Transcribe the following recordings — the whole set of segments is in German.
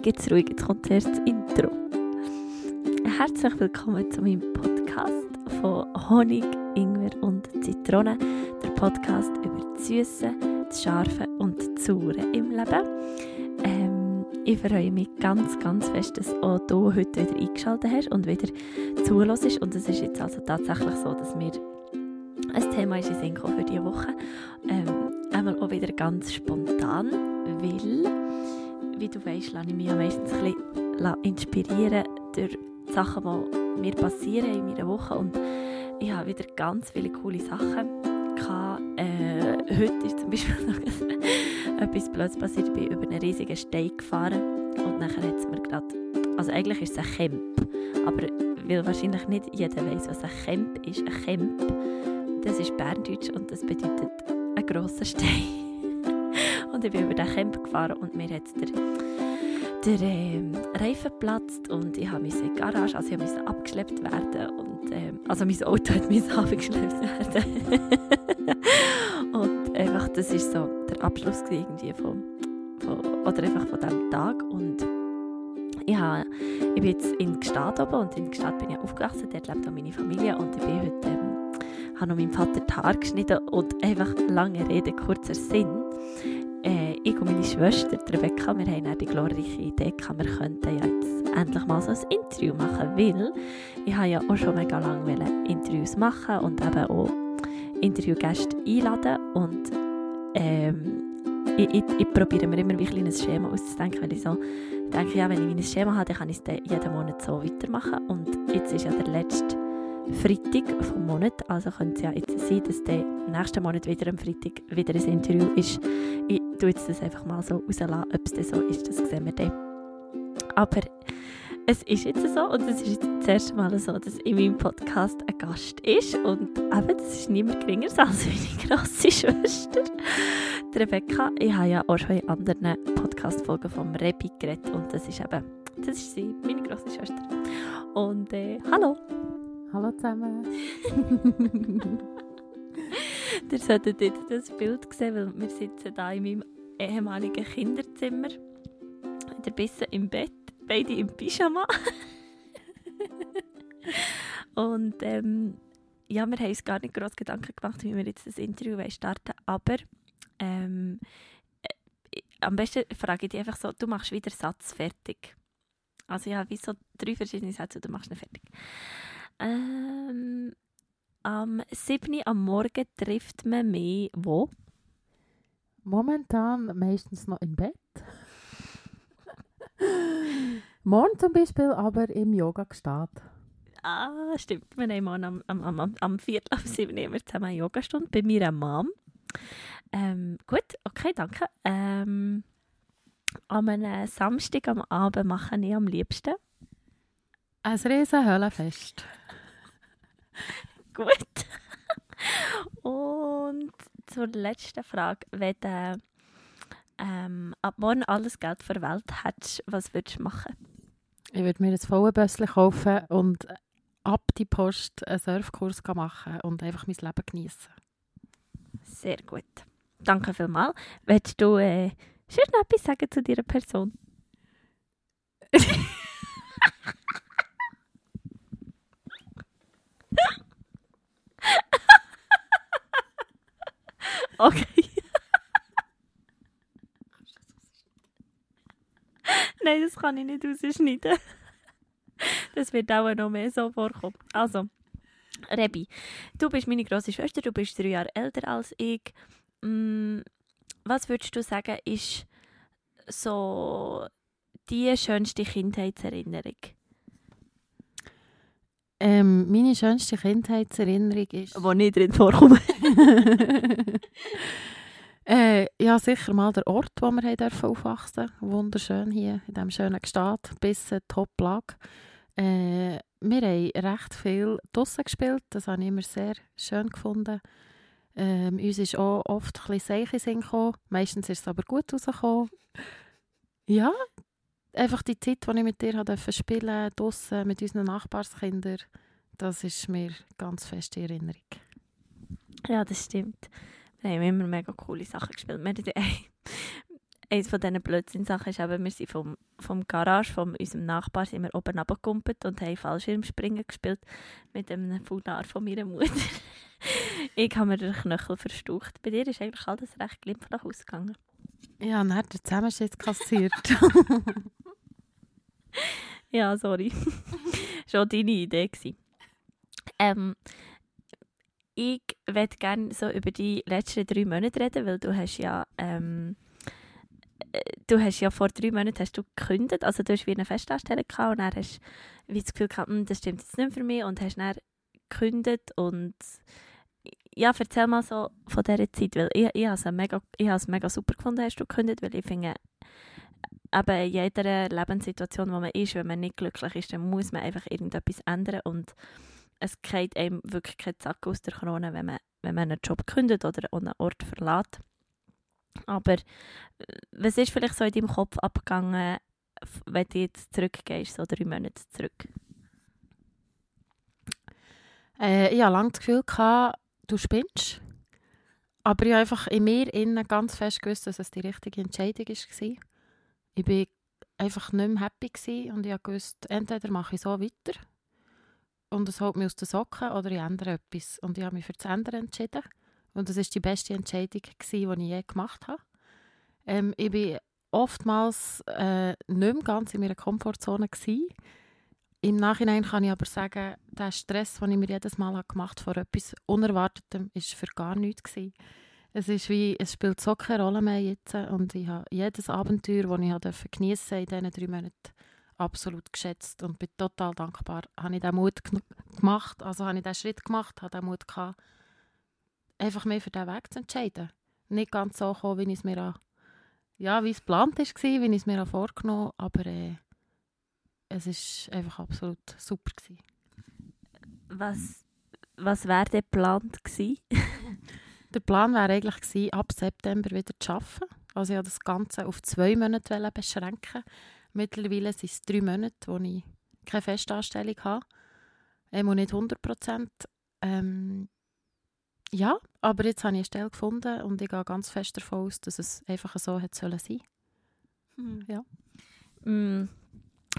jetzt ruhig, jetzt kommt das Intro. Herzlich willkommen zu meinem Podcast von Honig, Ingwer und Zitrone. Der Podcast über das Süße, das Scharfe und das Saure im Leben. Ähm, ich freue mich ganz, ganz fest, dass auch du heute wieder eingeschaltet hast und wieder zuhörst. Und es ist jetzt also tatsächlich so, dass mir ein Thema ist in Sinn für diese Woche. Ähm, einmal auch wieder ganz spontan, weil, wie du weißt, lasse ich mich meistens ein bisschen inspirieren durch Sachen, die mir passieren in meiner Woche. Und ich habe wieder ganz viele coole Sachen. Äh, heute ist zum Beispiel noch etwas Blödes passiert. Ich bin über einen riesigen Stein gefahren und nachher hat es mir gerade... Also eigentlich ist es ein Camp, aber weil wahrscheinlich nicht jeder weiß, was ein Camp ist. Ein Camp das ist Berndeutsch und das bedeutet ein grosser Stein. Und ich bin über den Camp gefahren und mir hat der, der äh, Reifen geplatzt und ich in die Garage, also ich musste abgeschleppt werden und äh, also mein Auto hat mich abgeschleppt werden. und einfach, das ist so der Abschluss irgendwie von, von, oder einfach von diesem Tag und ich, habe, ich bin jetzt in Gstaad oben und in Gstaad bin ich aufgewachsen, dort lebt auch meine Familie und ich bin heute ähm, habe noch meinem Vater die Haare geschnitten und einfach lange Rede, kurzer Sinn. Äh, ich und meine Schwester, Rebecca, wir haben die glorreiche Idee gehabt, wir könnten ja jetzt endlich mal so ein Interview machen, weil ich habe ja auch schon mega lange Interviews machen und eben auch Interviewgäste einladen und ähm, ich, ich, ich probiere mir immer ein ein Schema auszudenken, weil ich so denke, ja, wenn ich ein Schema habe, dann kann ich es jeden Monat so weitermachen und jetzt ist ja der letzte Freitag vom Monat. Also könnte es ja jetzt sein, dass der nächsten Monat wieder am Freitag wieder ein Interview ist. Ich tue jetzt das einfach mal so rauslassen, ob es so ist, das sehen wir dann. Aber es ist jetzt so und es ist jetzt das erste Mal so, dass in meinem Podcast ein Gast ist und eben, das ist niemand geringer als meine grosse Schwester, die Rebecca. Ich habe ja auch schon in anderen Podcast-Folgen vom Rebi geredet und das ist eben, das ist sie, meine grosse Schwester. Und äh, hallo! Hallo zusammen. Ihr solltet jetzt das Bild sehen, weil wir sitzen hier in meinem ehemaligen Kinderzimmer. Der Bissen im Bett, beide im Pyjama. Und ähm, ja, wir haben uns gar nicht groß Gedanken gemacht, wie wir jetzt das Interview starten aber ähm, äh, am besten frage ich dich einfach so, du machst wieder Satz fertig. Also habe wie so drei verschiedene Sätze du machst ihn fertig. Ähm, am 7. am Morgen trifft man mich wo? Momentan meistens noch im Bett. Morgen zum Beispiel aber im Yoga gestartet. Ah, stimmt. Wir haben morgen am, am, am, am Viertel auf 7 Uhr zusammen eine Yogastunde bei mir am Mom. Ähm, gut, okay, danke. Ähm, am Samstag am Abend mache ich am liebsten. Ein riesen Höllenfest. Gut. Und zur letzten Frage. Wenn du ähm, ab morgen alles Geld der Welt hättest, was würdest du machen? Ich würde mir ein volles kaufen und ab die Post einen Surfkurs machen und einfach mein Leben genießen. Sehr gut. Danke vielmals. Willst du äh, schon noch etwas sagen zu dieser Person? Okay. Nein, das kann ich nicht rausschneiden. Das wird auch noch mehr so vorkommen. Also, Rebi, du bist meine grosse Schwester, du bist drei Jahre älter als ich. Mm, was würdest du sagen, ist so die schönste Kindheitserinnerung? Ähm, meine schönste Kindheitserinnerung ist... Wo nicht drin vorkommen. äh, ja, sicher mal der Ort, wo wir dürfen aufwachsen Wunderschön hier, in diesem schönen Gestad, bis Top-Lage. Äh, wir haben recht viel draussen gespielt, das habe ich immer sehr schön gefunden. Ähm, uns ist auch oft ein bisschen Seiche gekommen, meistens ist es aber gut rausgekommen. Ja, einfach die Zeit, die ich mit dir durfte spielen draussen mit unseren Nachbarskindern, das ist mir ganz fest in Erinnerung. Ja, das stimmt. Wir haben immer mega coole Sachen gespielt. Wir haben, eines von diesen Blödsinn-Sachen ist eben, wir sind vom, vom Garage von unserem Nachbar sind wir oben runtergekumpelt und haben Fallschirmspringen gespielt mit einem Funar von meiner Mutter. ich habe mir den Knöchel verstaucht. Bei dir ist eigentlich alles recht glimpflich ausgegangen. Ja, und hat der Zusammenschiss kassiert. ja, sorry. Schon deine Idee gewesen. Ähm, ich würde gerne so über die letzten drei Monate reden, weil du hast ja ähm, äh, du hast ja vor drei Monaten hast du gekündigt, also du hast wie eine Festanstellung gehabt und dann hast du das Gefühl gehabt, hm, das stimmt jetzt nicht für mich und hast dann gekündigt und ja, erzähl mal so von dieser Zeit, weil ich, ich habe es mega, mega super gefunden, hast du gekündigt, weil ich finde, eben in jeder Lebenssituation, wo man ist, wenn man nicht glücklich ist, dann muss man einfach irgendetwas ändern und es geht einem wirklich kein Zack aus der Krone, wenn man, wenn man einen Job kündigt oder einen Ort verlässt. Aber äh, was ist vielleicht so in deinem Kopf abgegangen, wenn du jetzt zurückgehst, so drei Monate zurück? Äh, ich hatte lange das Gefühl, gehabt, du spinnst. Aber ich habe einfach in mir innen ganz fest gewusst, dass es die richtige Entscheidung war. Ich war einfach nicht mehr happy und ich wusste, entweder mache ich so weiter und es holt mich aus den Socken oder ich ändere etwas. Und ich habe mich für das Ändern entschieden. Und das war die beste Entscheidung, gewesen, die ich je gemacht habe. Ähm, ich war oftmals äh, nicht mehr ganz in meiner Komfortzone. Gewesen. Im Nachhinein kann ich aber sagen, der Stress, den ich mir jedes Mal gemacht habe vor etwas Unerwartetem, war für gar nichts. Gewesen. Es, ist wie, es spielt so keine Rolle mehr jetzt. Und ich habe jedes Abenteuer, das ich geniessen in diesen drei Monaten, absolut geschätzt und bin total dankbar. Habe ich diesen Mut gemacht, also habe ich diesen Schritt gemacht, habe den Mut gehabt, einfach mehr für diesen Weg zu entscheiden. Nicht ganz so kommen, wie ich es mir an, ja, wie es geplant war, wie ich es mir vorgenommen habe, aber äh, es war einfach absolut super. Gewesen. Was, was wäre der geplant gewesen? der Plan wäre eigentlich gewesen, ab September wieder zu arbeiten. Also ich wollte das Ganze auf zwei Monate beschränken. Mittlerweile sind es drei Monate, wo ich keine Festanstellung habe. Ähm, und nicht 100 Prozent. Ähm, ja, aber jetzt habe ich eine Stelle gefunden und ich gehe ganz fest davon aus, dass es einfach so hätte sollen sein. Hm. Ja. Mm.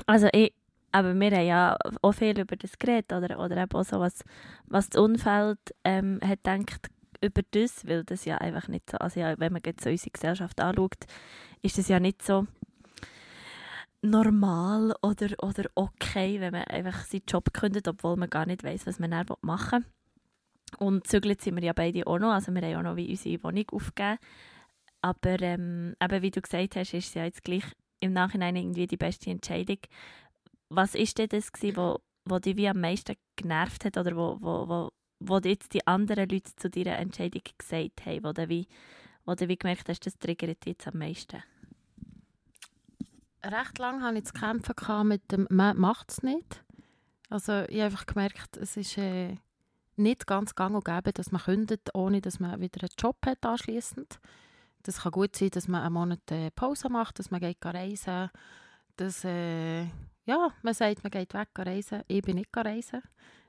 Also ich, aber wir haben ja auch viel über das geredet oder, oder eben auch so, was, was das Umfeld ähm, hat gedacht über das, weil das ja einfach nicht so, also ja, wenn man jetzt so unsere Gesellschaft anschaut, ist das ja nicht so normal oder, oder okay, wenn man einfach seinen Job kündet, obwohl man gar nicht weiß, was man dann machen will. Und zügelt sind wir ja beide auch noch, also wir haben auch noch wie unsere Wohnung aufgegeben. Aber ähm, eben, wie du gesagt hast, ist es ja jetzt gleich im Nachhinein irgendwie die beste Entscheidung. Was ist denn das gewesen, wo, wo dich wie am meisten genervt hat oder wo, wo, wo, wo jetzt die anderen Leute zu deiner Entscheidung gesagt haben, wo du wie, wo du wie gemerkt hast, das triggert jetzt am meisten? recht lange hatte ich zu kämpfen mit dem «Man macht es nicht». Also ich habe einfach gemerkt, es ist äh, nicht ganz gang und gäbe, dass man kündet, ohne dass man wieder einen Job hat anschliessend. Das kann gut sein, dass man einen Monat äh, Pause macht, dass man geht reisen dass äh, ja, man sagt, man geht weg reisen. Ich bin nicht reisen.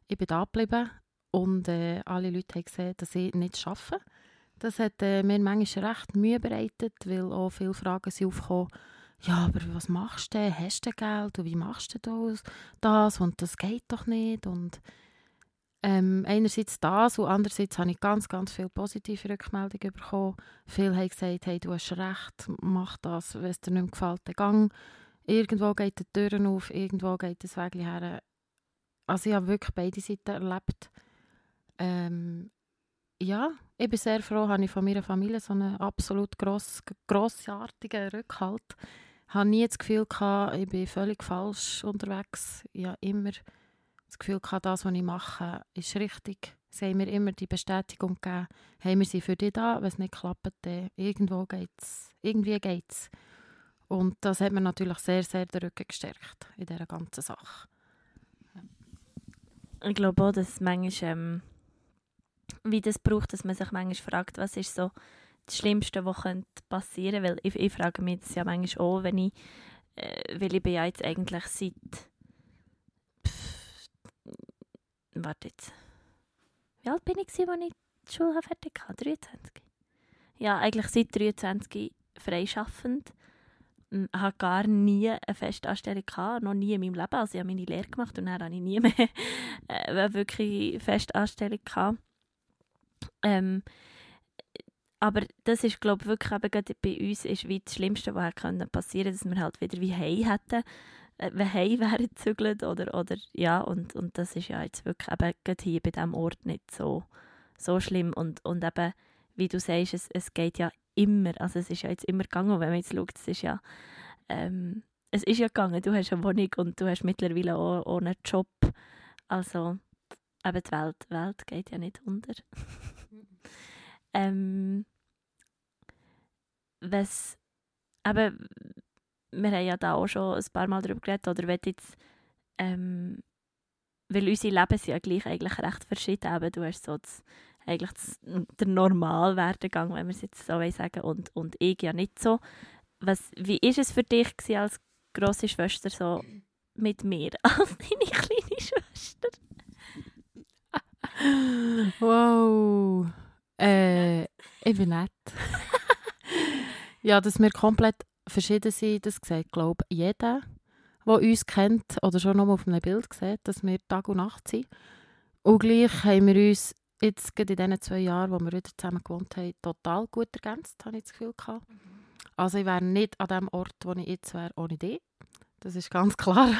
Ich bin da geblieben und äh, alle Leute haben gesehen, dass ich nicht arbeite. Das hat äh, mir manchmal recht Mühe bereitet, weil auch viele Fragen sind aufgekommen ja, aber was machst du? Hast du Geld? Und wie machst du das? Und das geht doch nicht. Und ähm, einerseits das und andererseits habe ich ganz, ganz viele positive Rückmeldungen bekommen. Viele haben gesagt, hey, du hast recht, mach das, wenn es dir nicht gefällt, dann gang. Irgendwo geht die Tür auf, irgendwo geht das Weg her. Also ich habe wirklich beide Seiten erlebt. Ähm, ja, ich bin sehr froh, habe ich von meiner Familie so einen absolut gross, grossartigen Rückhalt habe nie das Gefühl gehabt, ich bin völlig falsch unterwegs. Ich habe immer das Gefühl gehabt, das, was ich mache, ist richtig. Sie haben mir immer die Bestätigung gegeben, hey, wir sind für dich da, wenn es nicht klappt, dann irgendwo geht's, irgendwie geht's. Und das hat mir natürlich sehr, sehr den Rücken gestärkt in dieser ganzen Sache. Ich glaube auch, dass es manchmal, ähm, wie das braucht, dass man sich manchmal fragt, was ist so das Schlimmste, was passieren könnte. Weil ich, ich frage mich das ja manchmal auch, wenn ich, äh, weil ich bin ja jetzt eigentlich seit, warte jetzt, wie alt bin ich, als ich die Schule fertig hatte? 23? Ja, eigentlich seit 23 freischaffend. Ich hatte gar nie eine Festanstellung, gehabt, noch nie in meinem Leben. Also ich habe meine Lehre gemacht und dann hatte ich nie mehr äh, wirklich Festanstellung. Gehabt. Ähm, aber das ist, glaube ich, wirklich eben bei uns ist wie das Schlimmste, was passieren konnte, dass wir halt wieder wie Hei hätten, äh, wenn Hei wären gezügelt oder, oder ja, und, und das ist ja jetzt wirklich eben hier bei diesem Ort nicht so, so schlimm und, und eben, wie du sagst, es, es geht ja immer, also es ist ja jetzt immer gegangen, wenn man jetzt schaut, es ist ja, ähm, es ist ja gegangen, du hast eine Wohnung und du hast mittlerweile auch, auch einen Job, also eben die Welt, die Welt geht ja nicht unter. ähm, was, eben, wir haben ja da auch schon ein paar Mal darüber geredet, oder wenn jetzt, ähm, weil unsere Leben sind ja gleich eigentlich recht verschieden, eben, du hast so das, eigentlich das, der Normalwerdegang, wenn wir es jetzt so sagen und, und ich ja nicht so. Was, wie war es für dich als grosse Schwester so mit mir, als deine kleine Schwester? Wow. Äh, ich bin nett. ja, dass wir komplett verschieden sind, das sieht, glaube ich, jeder, der uns kennt oder schon noch mal auf einem Bild sieht, dass wir Tag und Nacht sind. Und gleich haben wir uns jetzt in diesen zwei Jahren, wo wir wieder zusammen gewohnt haben, total gut ergänzt, habe ich das Gefühl gehabt. Mhm. Also ich wäre nicht an dem Ort, wo ich jetzt wäre, ohne dich. Das ist ganz klar.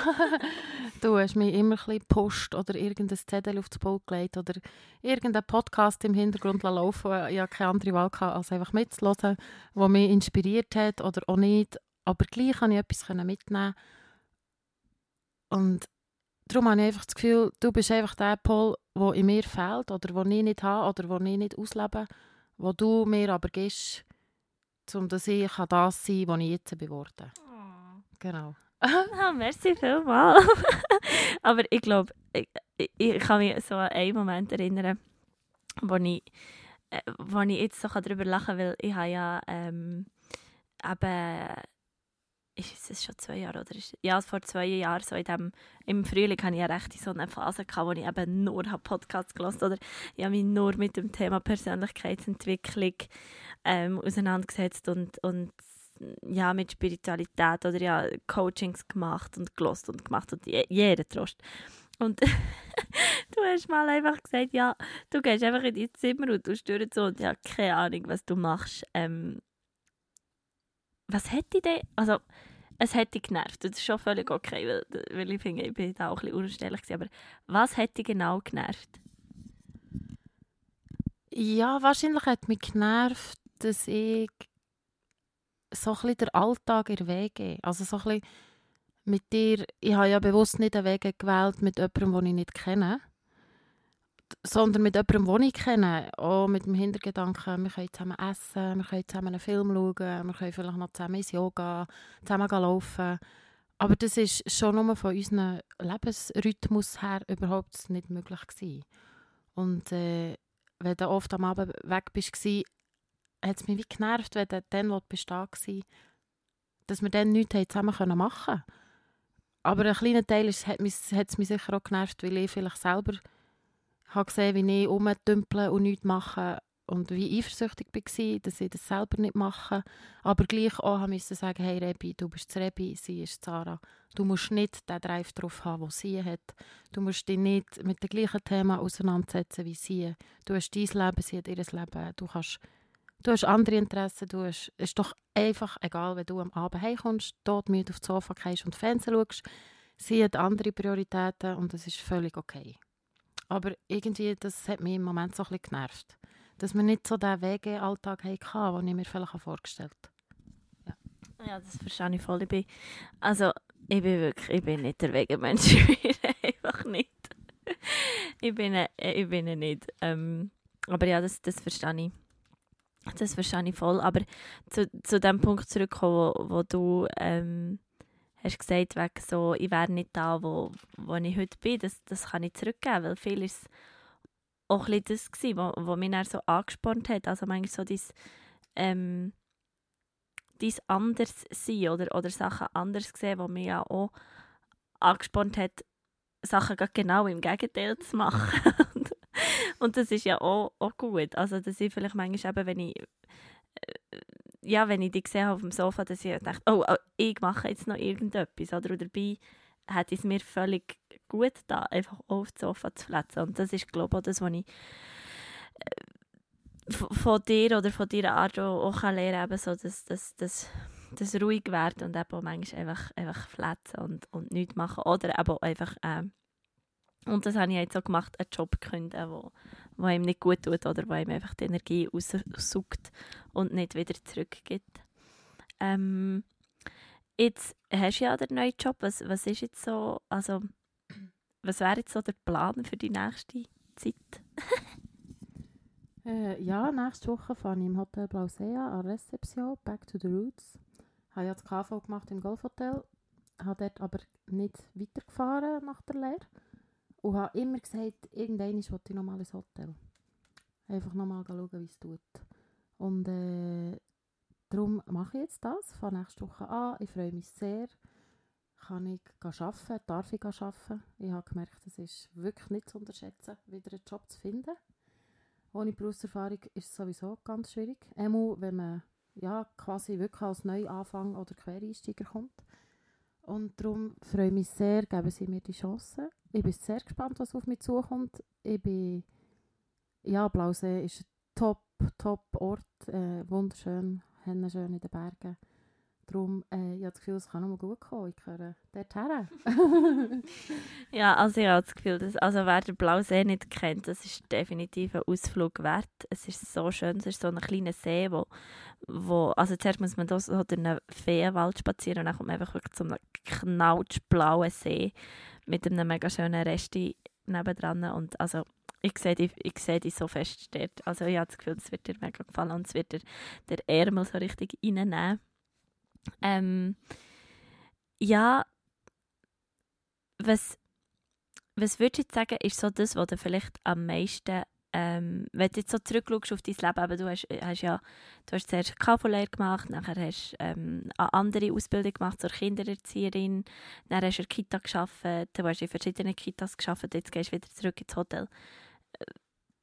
du hast mich immer ein bisschen gepusht oder irgendein Zettel auf das Pult gelegt oder irgendein Podcast im Hintergrund laufen. Ich hatte keine andere Wahl, gehabt, als einfach mitzuhören, der mich inspiriert hat oder auch nicht. Aber gleich konnte ich etwas mitnehmen. Und darum habe ich einfach das Gefühl, du bist einfach der Pol, der in mir fehlt oder den ich nicht habe oder den ich nicht auslebe, wo du mir aber gibst, um dass ich das sein kann, was ich jetzt geworden bin. Oh. Genau. ah, merci vielmals. aber ich glaube, ich, ich, kann mich so an einen Moment erinnern, wo ich, äh, wo ich jetzt so darüber lachen kann, weil ich habe ja ähm, eben ist es schon zwei Jahre oder ist, ja vor zwei Jahren so in dem, im Frühling hatte ich ja recht so eine Phase gehabt, wo ich eben nur Podcasts gelesen oder ich habe mich nur mit dem Thema Persönlichkeitsentwicklung ähm, auseinandergesetzt und, und ja mit Spiritualität oder ja Coachings gemacht und gelost und gemacht und jeder Trost und du hast mal einfach gesagt ja du gehst einfach in dein Zimmer und du störst so und ich habe keine Ahnung was du machst ähm, was hätte ich denn, also es hätte genervt, das ist schon völlig okay, weil, weil ich finde, ich bin da auch ein bisschen unständig aber was hätte genau genervt? Ja, wahrscheinlich hat mich genervt, dass ich so ein bisschen den Alltag in Wege also so ein bisschen mit dir, ich habe ja bewusst nicht einen Weg gewählt mit jemandem, den ich nicht kenne, sondern mit jemandem, den ich kenne, auch mit dem Hintergedanken, wir können zusammen essen, wir können zusammen einen Film schauen, wir können vielleicht noch zusammen ins Yoga, zusammen laufen. Aber das ist schon nur von unserem Lebensrhythmus her überhaupt nicht möglich gewesen. Und äh, wenn du oft am Abend weg bist, hat es mich wie genervt, wenn dann, wo du bist, da war, dass wir dann nichts zusammen machen konnten. Aber ein kleiner Teil hat, mich, hat es mich sicher auch genervt, weil ich vielleicht selber habe gesehen, wie ich rumdümpeln und nichts mache und wie eifersüchtig war, dass ich das selber nicht mache. Aber gleich auch musste sagen, hey Rebi, du bist Rebi, sie ist Sarah. Du musst nicht den Drive drauf haben, den sie hat. Du musst dich nicht mit dem gleichen Thema auseinandersetzen wie sie. Du hast dein Leben, sie hat ihr Leben. Du, kannst, du hast andere Interessen. Du hast, es ist doch einfach egal, wenn du am Abend heimkommst, dort müde auf das Sofa gehst und Fernsehen schaust. Sie hat andere Prioritäten und das ist völlig okay. Aber irgendwie, das hat mich im Moment so ein bisschen genervt. Dass wir nicht so den Wegealltag hatten, den ich mir vielleicht vorgestellt habe. Ja. ja, das verstehe ich voll. Ich bin, also, ich bin wirklich, ich bin nicht der Wegemensch. ich einfach nicht. ich bin, ich bin nicht. Ähm, aber ja, das, das verstehe ich. Das verstehe ich voll. Aber zu, zu dem Punkt zurückkommen, wo, wo du ähm, hast gesagt, wegen so, ich wäre nicht da, wo, wo ich heute bin, das, das kann ich zurückgeben, weil viel ist auch ein das gewesen, wo, wo mich dann so angespornt hat, also manchmal so dieses ähm, dies anders sein oder, oder Sachen anders sehen, wo mich ja auch angespornt hat, Sachen genau im Gegenteil zu machen. und das ist ja auch, auch gut. Also, dass ich vielleicht manchmal eben, wenn ich äh, ja, wenn ich dich gesehen auf dem Sofa, dass ich dachte, oh, oh, ich mache jetzt noch irgendetwas. Oder und dabei hat es mir völlig gut da, einfach auf das Sofa zu fletzen. Und das ist, glaube ich, das, was ich äh, von dir oder von deiner Art auch, lernen kann, so das, das, das, das ruhig werden und eben manchmal einfach, einfach fletzen und, und nichts machen. Oder eben einfach, äh, und das habe ich jetzt auch gemacht, einen Job kündigen, wo, wo ihm nicht gut tut oder wo ihm einfach die Energie raussaugt und nicht wieder zurückgibt. Ähm, jetzt hast du ja den neuen Job. Was, was ist jetzt so, also was wäre jetzt so der Plan für die nächste Zeit? äh, ja, nächste Woche fahre ich im Hotel Blausea an Rezeption, Back to the Roots. Habe ja das KV gemacht im Golfhotel, habe dort aber nicht weitergefahren nach der Lehre und habe immer gesagt, irgendwann will ich nochmal ins Hotel. Einfach nochmal schauen, wie es tut. Und äh, darum mache ich jetzt das, fange nächste Woche an. Ich freue mich sehr. Kann ich arbeiten, darf ich arbeiten. Ich habe gemerkt, es ist wirklich nicht zu unterschätzen, wieder einen Job zu finden. Ohne Berufserfahrung ist es sowieso ganz schwierig. Einmal, wenn man ja, quasi wirklich als Neuanfang oder Quereinsteiger kommt. Und darum freue ich mich sehr, geben Sie mir die Chance. Ich bin sehr gespannt, was auf mich zukommt. Ich bin, ja, Blausee ist ein top, top Ort, äh, wunderschön, schön in den Bergen. Darum, äh, ich habe das Gefühl, es kann mal gut kommen. Ich gehöre dorthin. ja, also ich habe das Gefühl, dass, also wer den Blausee nicht kennt, das ist definitiv ein Ausflug wert. Es ist so schön, es ist so ein kleiner See, wo, wo also zuerst muss man da so durch einen Feenwald spazieren und dann kommt man einfach wirklich zu einem knautschblauen See mit einem mega schönen Resti nebendran und also ich sehe die, ich sehe so fest dort. Also ich habe das Gefühl, es wird dir mega gefallen und es wird dir der Ärmel so richtig reinnehmen. Ähm, ja, was, was du jetzt sagen, ist so das, was du vielleicht am meisten, ähm, wenn du jetzt so zurückschaust auf dein Leben, aber du hast, hast ja, du hast zuerst KV-Lehre gemacht, nachher hast du ähm, eine andere Ausbildung gemacht zur Kindererzieherin, dann hast du in Kita gearbeitet, du hast in verschiedenen Kitas gearbeitet, jetzt gehst du wieder zurück ins Hotel.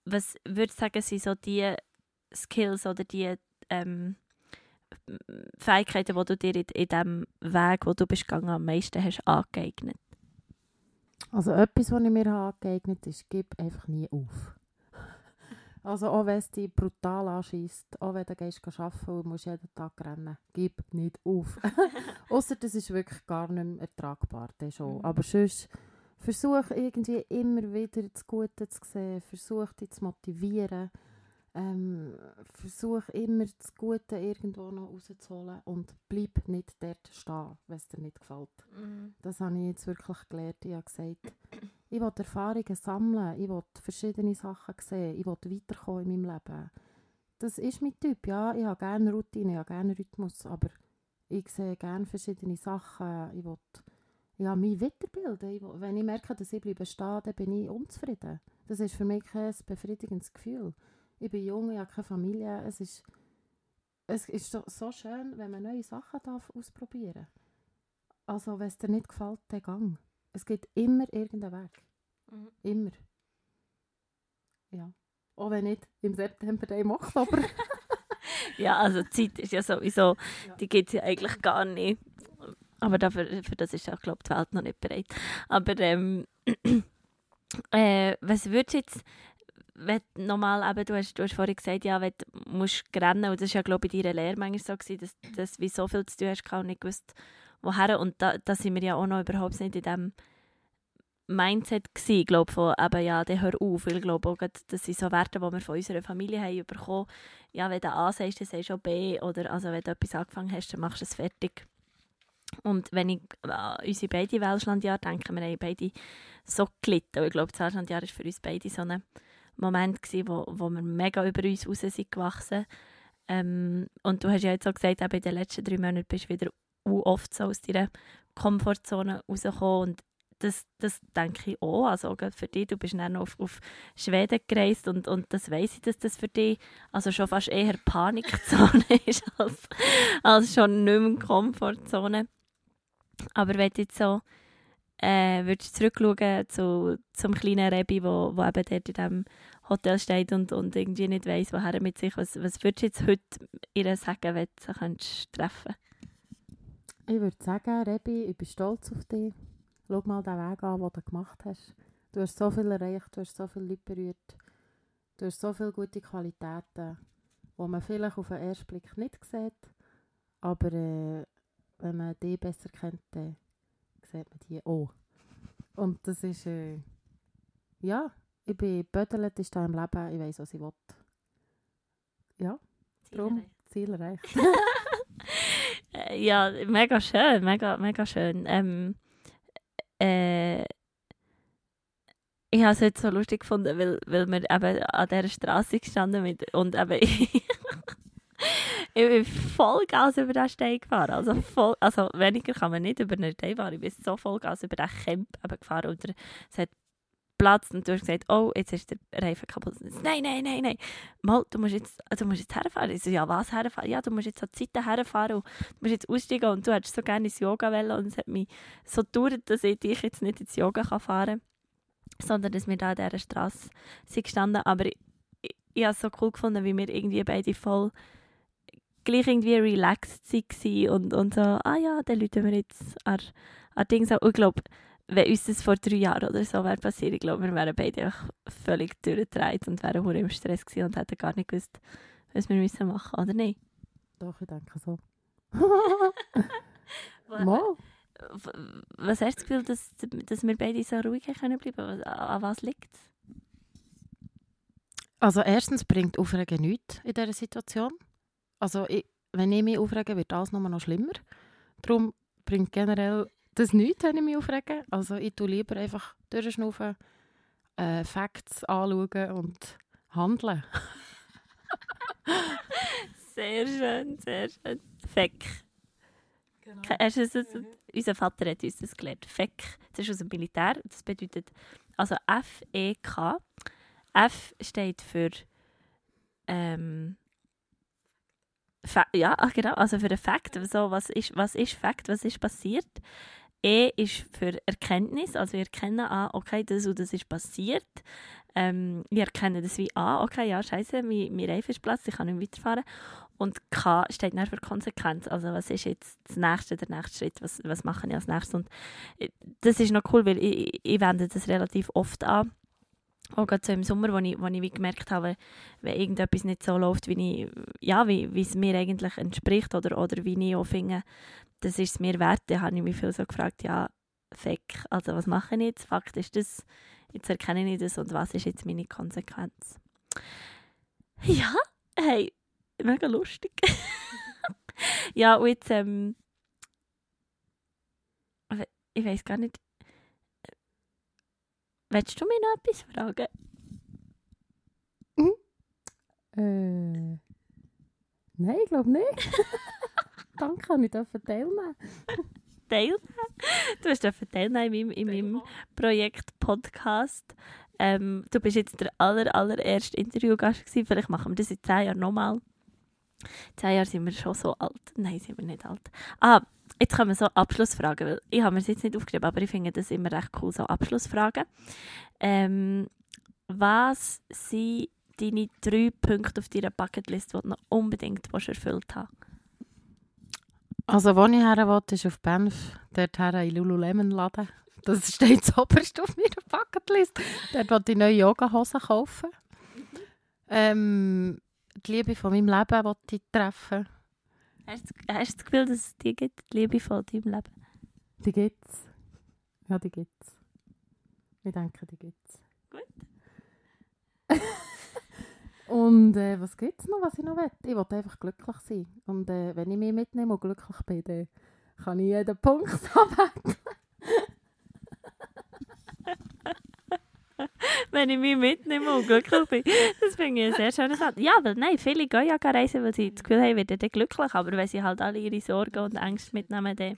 Was würdest du sagen, sind so die Skills oder die ähm, Fähigkeiten, die du dir in, in dem Weg, wo du bist gegangen, am meisten hast angeeignet? Also etwas, was ich mir angeeignet ist, gib einfach nie auf. Also auch wenn es dich brutal anschießt, auch wenn du gehst arbeiten und musst jeden Tag rennen, gib nicht auf. Außer das ist wirklich gar nicht mehr ertragbar. Das schon. Mhm. Aber sonst versuch irgendwie immer wieder das Gute zu sehen, versuch dich zu motivieren ähm, versuch immer das Gute irgendwo noch rauszuholen und bleib nicht dort stehen, wenn es dir nicht gefällt. Mhm. Das habe ich jetzt wirklich gelernt. Ich habe gesagt, ich will Erfahrungen sammeln, ich will verschiedene Sachen sehen, ich will weiterkommen in meinem Leben. Das ist mein Typ, ja. Ich habe gerne Routine, ich habe gerne Rhythmus, aber ich sehe gerne verschiedene Sachen. Ich will ja, mich weiterbilden. Ich will, wenn ich merke, dass ich bleibe stehen, dann bin ich unzufrieden. Das ist für mich kein befriedigendes Gefühl ich bin jung, ich habe keine Familie. Es ist, es ist so, so schön, wenn man neue Sachen darf ausprobieren darf. Also, wenn es dir nicht gefällt, dann gang. Es gibt immer irgendeinen Weg. Mhm. Immer. Ja. Auch wenn nicht im September, dann im Oktober. ja, also die Zeit ist ja sowieso, ja. die gibt es ja eigentlich gar nicht. Aber dafür, für das ist auch, glaube die Welt noch nicht bereit. Aber ähm, äh, was würdest du jetzt wenn normal, eben, du, hast, du hast vorhin gesagt, ja, wenn du musst rennen, und das war ja, glaube ich, in deiner Lehre manchmal so, gewesen, dass, dass wie so viel zu tun hast, und nicht gewusst, woher. Und da, da sind wir ja auch noch überhaupt nicht in dem Mindset gewesen, glaube von eben, ja, dann hör auf. Weil ich glaube auch, das sind so Werte, die wir von unserer Familie haben bekommen. Ja, wenn du A sagst, dann sagst du auch B. Oder also, wenn du etwas angefangen hast, dann machst du es fertig. Und wenn ich an unsere beiden Welschlandjahre denke, wir haben beide so gelitten. Und ich glaube, das Welschlandjahr ist für uns beide so eine Moment gewesen, wo, wo wir mega über uns raus sind gewachsen. Ähm, und du hast ja jetzt auch gesagt, eben in den letzten drei Monaten bist du wieder oft so aus deiner Komfortzone rausgekommen und das, das denke ich auch. Also für dich, du bist dann auf, auf Schweden gereist und, und das weiß ich, dass das für dich also schon fast eher Panikzone ist als, als schon nicht mehr Komfortzone. Aber wenn du jetzt so äh, würdest du zurückschauen zu, zum kleinen Rebi, wo, wo eben dort in diesem Hotel steht und, und irgendwie nicht weiss, woher er mit sich, was, was würdest du jetzt heute ihr sagen, wenn du sie treffen Ich würde sagen, Rebi, ich bin stolz auf dich. Schau mal den Weg an, den du gemacht hast. Du hast so viel erreicht, du hast so viele Leute berührt. Du hast so viele gute Qualitäten, die man vielleicht auf den ersten Blick nicht sieht. Aber äh, wenn man die besser kennt, dann sieht man die auch. Und das ist, äh, ja, ich bin bödelt, ist da im Leben, ich weiß, was ich will. Ja, darum Ziel erreicht. Ja, mega schön, mega, mega schön. Ähm, äh, ich habe es jetzt so lustig gefunden, weil, weil wir eben an dieser Straße gestanden mit, und eben ich, bin voll Gas über den Stein gefahren. Also, voll, also weniger kann man nicht über einen Stein fahren. Ich bin so voll Gas über den Camp gefahren und es hat Platz und du hast gesagt, oh, jetzt ist der Reifen kaputt. Nein, nein, nein, nein. Mal, du musst jetzt, du musst jetzt herfahren. Ich so, ja, was herfahren? Ja, du musst jetzt an die Seite herfahren und du musst jetzt aussteigen und du hättest so gerne ins Yoga wollen und es hat mich so gedauert, dass ich dich jetzt nicht ins Yoga kann fahren kann sondern dass wir da an dieser Straße sind gestanden. Aber ich, ich, ich habe es so cool gefunden, wie wir irgendwie beide voll gleich irgendwie relaxed waren und, und so, ah ja, dann läuten wir jetzt an, an Dings Und ich glaube, wenn uns das vor drei Jahren oder so wäre passiert, ich glaube, wir wären beide einfach völlig durchgedreht und wären im Stress gewesen und hätten gar nicht gewusst, was wir müssen machen, oder nicht? Doch, ich denke so. Mal was hast du das Gefühl, dass, dass wir beide so ruhig können bleiben? An, an was liegt es? Also erstens bringt Aufregen nichts in dieser Situation. Also ich, wenn ich mich aufrege, wird alles nur noch schlimmer. Darum bringt generell das nichts, wenn ich mich aufrege. Also ich tue lieber einfach durchschnaufen, äh, Facts anschauen und handeln. sehr schön, sehr schön. Fact. Genau. Hast du mhm. Unser Vater hat uns das gelernt. FEK, das ist aus dem Militär. Das bedeutet, also F-E-K. F steht für ähm, ja, ach genau, also für den Fakt, so, was, ist, was ist Fakt, was ist passiert. E ist für Erkenntnis, also wir erkennen, ah, okay, das und das ist passiert. Ähm, wir erkennen das wie, ah, okay, ja, scheiße, mein, mein Reifen ist Platz, ich kann nicht weiterfahren. Und K steht dann für Konsequenz. Also was ist jetzt das nächste, der nächste Schritt, was, was mache ich als nächstes? Und äh, das ist noch cool, weil ich, ich wende das relativ oft an. Auch gerade so im Sommer, wo ich, wo ich wie gemerkt habe, wenn irgendetwas nicht so läuft, wie, ich, ja, wie, wie es mir eigentlich entspricht oder, oder wie ich auch finde, das ist es mir wert, dann habe ich mich viel so gefragt, ja, Fake, also was mache ich jetzt? Fakt ist das, jetzt erkenne ich das und was ist jetzt meine Konsequenz? Ja, hey, mega lustig. ja, und jetzt, ähm, ich weiß gar nicht, willst du mir noch etwas fragen? Mhm. Äh, nein, ich glaube nicht. Danke, ich durfte teilnehmen. teilnehmen? Du hast teilnehmen in meinem, in meinem Projekt Podcast. Ähm, du bist jetzt der aller, allererste Interviewgast gewesen. Vielleicht machen wir das in zehn Jahren nochmal. Zehn Jahre sind wir schon so alt. Nein, sind wir nicht alt. Ah, jetzt kommen so Abschlussfragen. Weil ich habe mir das jetzt nicht aufgeschrieben, aber ich finde das immer recht cool, so Abschlussfragen. Ähm, was sind deine drei Punkte auf deiner Bucketlist, die du noch unbedingt erfüllt hast? Also, wo ich her will, ist auf Banff, dort her in Lululemon-Laden. Das steht zuoberst auf meiner Bucketlist. Dort wollte ich neue Yoga-Hosen kaufen. Mhm. Ähm, die Liebe von meinem Leben wollte ich treffen. Hast du, hast du das Gefühl, dass es die gibt, die Liebe von deinem Leben? Die gibt es. Ja, die gibt es. Ich denke, die gibt es. Gut. und äh, was gibt es noch, was ich noch will? Ich will einfach glücklich sein. Und äh, wenn ich mich mitnehme und glücklich bin, dann kann ich jeden Punkt abwägen. Wenn ich mich mitnehme und glücklich bin. Das finde ich ein sehr schönes Satz. Ja, weil nein, viele gehen ja reisen, weil sie das Gefühl haben, werden dann glücklich. Aber wenn sie halt alle ihre Sorgen und Ängste mitnehmen, dann...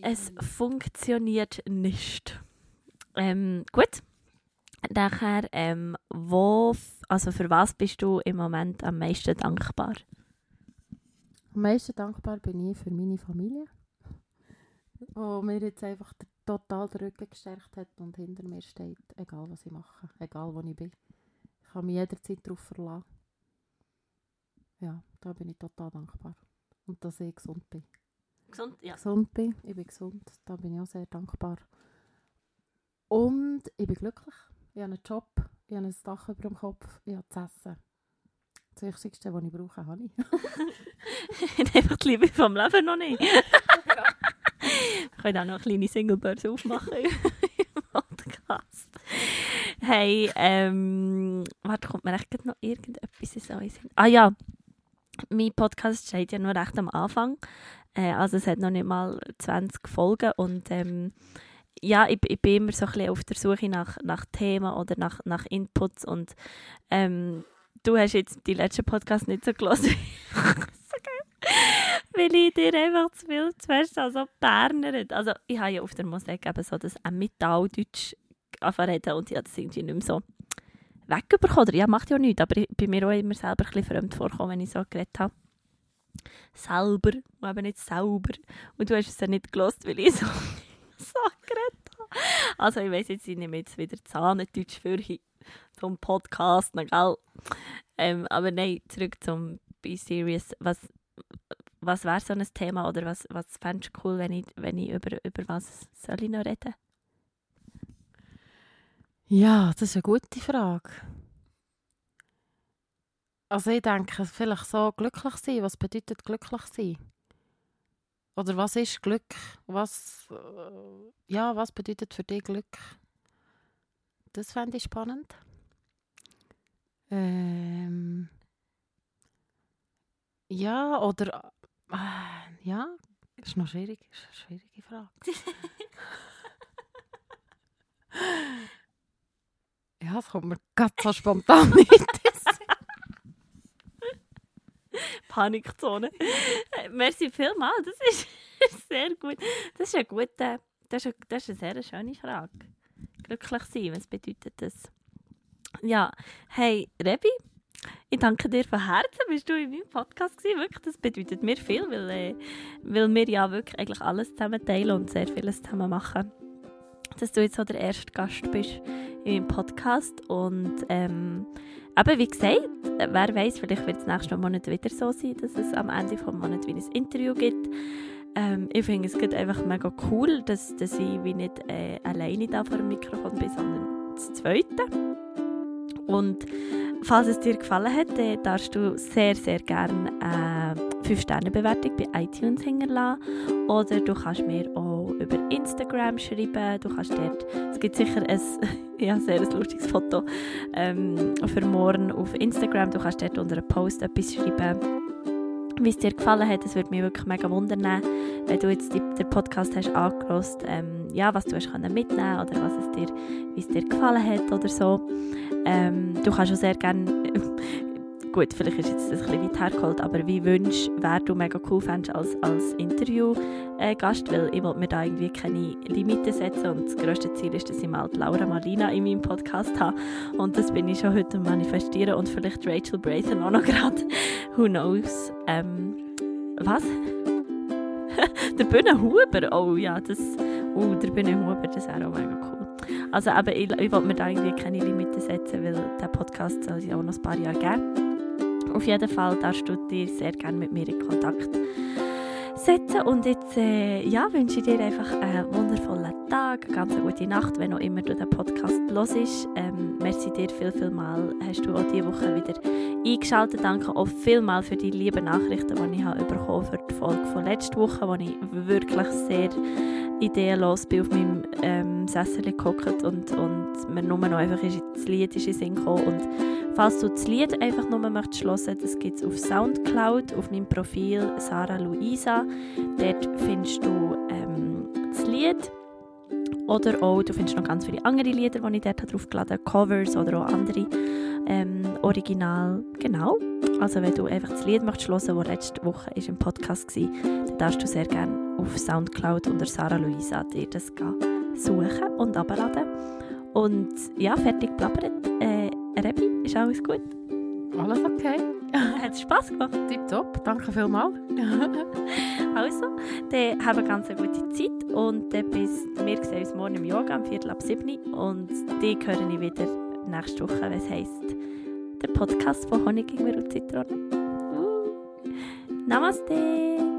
Es funktioniert nicht. Ähm, gut. Nachher, ähm, wo, also für was bist du im Moment am meisten dankbar? Am meisten dankbar bin ich für meine Familie, die mir jetzt einfach total den Rücken gestärkt hat und hinter mir steht, egal was ich mache, egal wo ich bin. Ich kann mich jederzeit darauf verlassen. Ja, da bin ich total dankbar. Und dass ich gesund bin. Gesund, ja. Gesund bin, ich bin gesund, da bin ich auch sehr dankbar. Und ich bin glücklich. Ich habe einen Job, ich habe ein Dach über dem Kopf, ich habe zu essen. Das Wichtigste, was ich brauche, habe ich. Einfach die Liebe vom Leben noch nicht. Können auch noch eine kleine Singlebörse aufmachen im Podcast. Hey, ähm, warte, kommt mir echt noch irgendetwas in einen Sinn? Ah ja, mein Podcast steht ja nur recht am Anfang. Äh, also es hat noch nicht mal 20 Folgen und ähm, ja, ich, ich, bin immer so ein bisschen auf der Suche nach, nach Themen oder nach, nach Inputs und ähm, du hast jetzt die letzten Podcast nicht so gelesen. so geil. Weil ich dir einfach zu viel zuerst also Berner Also ich habe ja auf der Musik eben so das Metalldeutsch reden und ich habe das irgendwie nicht mehr so wegbekommen. Oder ja, macht ja nichts, aber ich bin mir auch immer selber ein bisschen fremd vorgekommen, wenn ich so geredet habe. Selber, und eben nicht sauber. Und du hast es ja nicht gelost, weil ich so, so geredet habe. Also ich weiss jetzt, ich nehme jetzt wieder Zahndeutsch für zum Podcast, gell? Ähm, aber nein, zurück zum Be Serious. Was, was wäre so ein Thema oder was, was fändest du cool, wenn ich, wenn ich über, über was soll ich noch reden? Ja, das ist eine gute Frage. Also ich denke, vielleicht so glücklich sein. Was bedeutet glücklich sein? Oder was ist Glück? Was, äh, ja, was bedeutet für dich Glück? Das fände ich spannend. Ähm, ja, oder äh, ja, ist noch schwierig. Das ist eine schwierige Frage. ja, das kommt mir ganz so spontan nicht. Panikzone. Merci vielmals, das ist sehr gut. Das ist eine gute, das ist das ist eine sehr schöne Frage. Glücklich sein, was bedeutet das? Ja, hey Rebi, ich danke dir von Herzen, bist du in meinem Podcast gewesen. Wirklich, das bedeutet mir viel, weil, äh, weil wir ja wirklich eigentlich alles zusammen teilen und sehr vieles zusammen machen. Dass du jetzt so der erste Gast bist in meinem Podcast und ähm, aber wie gesagt, wer weiß, vielleicht wird es nächsten Monat wieder so sein, dass es am Ende des Monats wie ein Interview gibt. Ähm, ich finde es geht einfach mega cool, dass, dass ich wie nicht äh, alleine da vor dem Mikrofon bin, sondern das Zweite. Und falls es dir gefallen hat, dann darfst du sehr, sehr gerne eine 5-Sterne-Bewertung bei iTunes hinterlassen. Oder du kannst mir auch über Instagram schreiben. Du kannst dort, es gibt sicher ein, ja, sehr ein lustiges Foto ähm, für morgen auf Instagram. Du kannst dort unter einem Post etwas schreiben wie es dir gefallen hat. Es würde mich wirklich mega wundern, wenn du jetzt den Podcast hast angehört, ähm, ja, was du hast mitnehmen oder was es dir, wie es dir gefallen hat oder so. Ähm, du kannst auch sehr gerne, gut, vielleicht ist jetzt ein bisschen weit hergeholt, aber wie wünschst, wer du mega cool fändest als, als Interviewgast, äh, weil ich will mir da irgendwie keine Limite setzen und das grösste Ziel ist, dass ich mal Laura Marlina in meinem Podcast habe und das bin ich schon heute manifestieren und vielleicht Rachel Brazen auch noch gerade, who knows. Ähm, was? der Bühne Huber, oh ja, das, oh, der Bühne Huber, das wäre auch mega cool. Also eben, ich, ich wollte mir da irgendwie keine Limite setzen, weil der Podcast soll es auch noch ein paar Jahre geben. Auf jeden Fall darfst du dir sehr gerne mit mir in Kontakt setzen und jetzt äh, ja, wünsche ich dir einfach einen wundervollen Tag, eine ganz gute Nacht, wenn auch immer du den Podcast hörst. Ähm, merci dir viel, viel mal, hast du auch diese Woche wieder eingeschaltet. Danke auch vielmal für die lieben Nachrichten, die ich habe bekommen für die Folge von letzter Woche, wo ich wirklich sehr ideenlos bin auf meinem ähm, Sessel gehockt und, und mir nur noch einfach das Lied ist in Sinn gekommen. Und falls du das Lied einfach nur möchtest hören, das gibt es auf Soundcloud, auf meinem Profil Sarah Luisa. Dort findest du ähm, das Lied. Oder auch, du findest noch ganz viele andere Lieder, die ich dort draufgeladen habe, Covers oder auch andere ähm, Original. Genau. Also wenn du einfach das Lied möchtest hören, das letzte Woche ist im Podcast war, dann darfst du sehr gerne auf Soundcloud unter Sarah Luisa dir das suchen und abladen. Und ja, fertig blabbert. Äh, Rebi, ist alles gut? Alles okay. Hat es Spass gemacht? Tipptopp, danke vielmals. Also, dann haben wir ganz eine gute Zeit und dann bis, wir sehen uns morgen im Yoga am Viertel ab 7 und die höre ich wieder nächste Woche, wenn es heisst, der Podcast von Honig, Ingwer und Zitrone. Uh. Namaste!